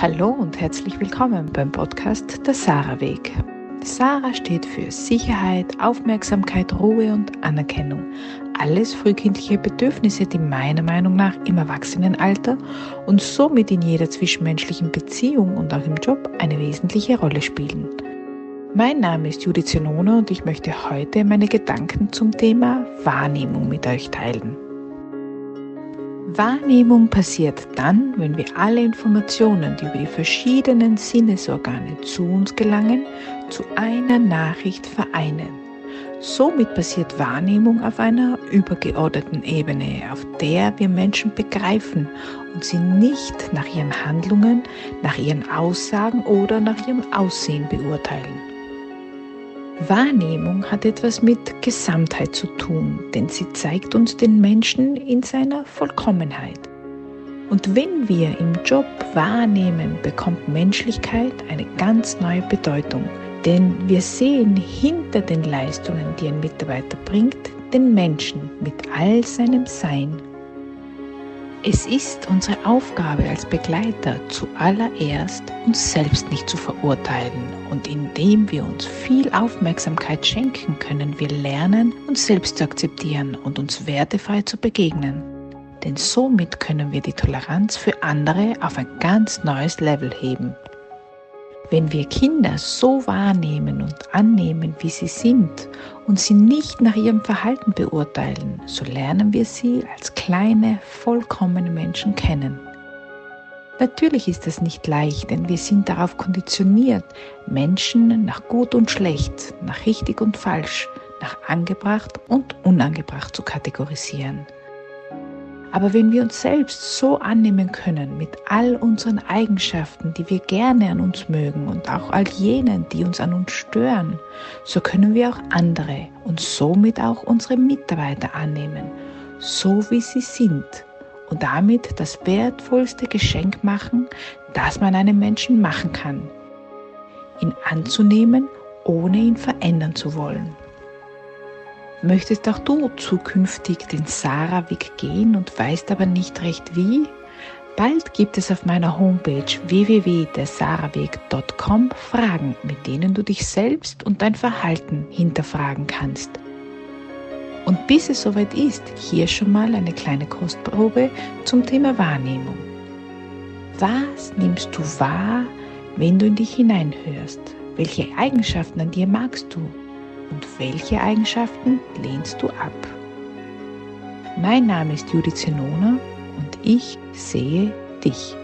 Hallo und herzlich willkommen beim Podcast Der Sarah Weg. Sarah steht für Sicherheit, Aufmerksamkeit, Ruhe und Anerkennung. Alles frühkindliche Bedürfnisse, die meiner Meinung nach im Erwachsenenalter und somit in jeder zwischenmenschlichen Beziehung und auch im Job eine wesentliche Rolle spielen. Mein Name ist Judith Zenona und ich möchte heute meine Gedanken zum Thema Wahrnehmung mit euch teilen. Wahrnehmung passiert dann, wenn wir alle Informationen, die über die verschiedenen Sinnesorgane zu uns gelangen, zu einer Nachricht vereinen. Somit passiert Wahrnehmung auf einer übergeordneten Ebene, auf der wir Menschen begreifen und sie nicht nach ihren Handlungen, nach ihren Aussagen oder nach ihrem Aussehen beurteilen. Wahrnehmung hat etwas mit Gesamtheit zu tun, denn sie zeigt uns den Menschen in seiner Vollkommenheit. Und wenn wir im Job wahrnehmen, bekommt Menschlichkeit eine ganz neue Bedeutung. Denn wir sehen hinter den Leistungen, die ein Mitarbeiter bringt, den Menschen mit all seinem Sein es ist unsere Aufgabe als Begleiter zuallererst, uns selbst nicht zu verurteilen und indem wir uns viel Aufmerksamkeit schenken, können wir lernen, uns selbst zu akzeptieren und uns wertefrei zu begegnen. Denn somit können wir die Toleranz für andere auf ein ganz neues Level heben. Wenn wir Kinder so wahrnehmen und annehmen, wie sie sind und sie nicht nach ihrem Verhalten beurteilen, so lernen wir sie als kleine, vollkommene Menschen kennen. Natürlich ist das nicht leicht, denn wir sind darauf konditioniert, Menschen nach gut und schlecht, nach richtig und falsch, nach angebracht und unangebracht zu kategorisieren. Aber wenn wir uns selbst so annehmen können mit all unseren Eigenschaften, die wir gerne an uns mögen und auch all jenen, die uns an uns stören, so können wir auch andere und somit auch unsere Mitarbeiter annehmen, so wie sie sind und damit das wertvollste Geschenk machen, das man einem Menschen machen kann, ihn anzunehmen, ohne ihn verändern zu wollen. Möchtest auch du zukünftig den Sarah-Weg gehen und weißt aber nicht recht wie? Bald gibt es auf meiner Homepage www.dersaraweg.com Fragen, mit denen du dich selbst und dein Verhalten hinterfragen kannst. Und bis es soweit ist, hier schon mal eine kleine Kostprobe zum Thema Wahrnehmung. Was nimmst du wahr, wenn du in dich hineinhörst? Welche Eigenschaften an dir magst du? Und welche Eigenschaften lehnst du ab? Mein Name ist Judith Zenona und ich sehe dich.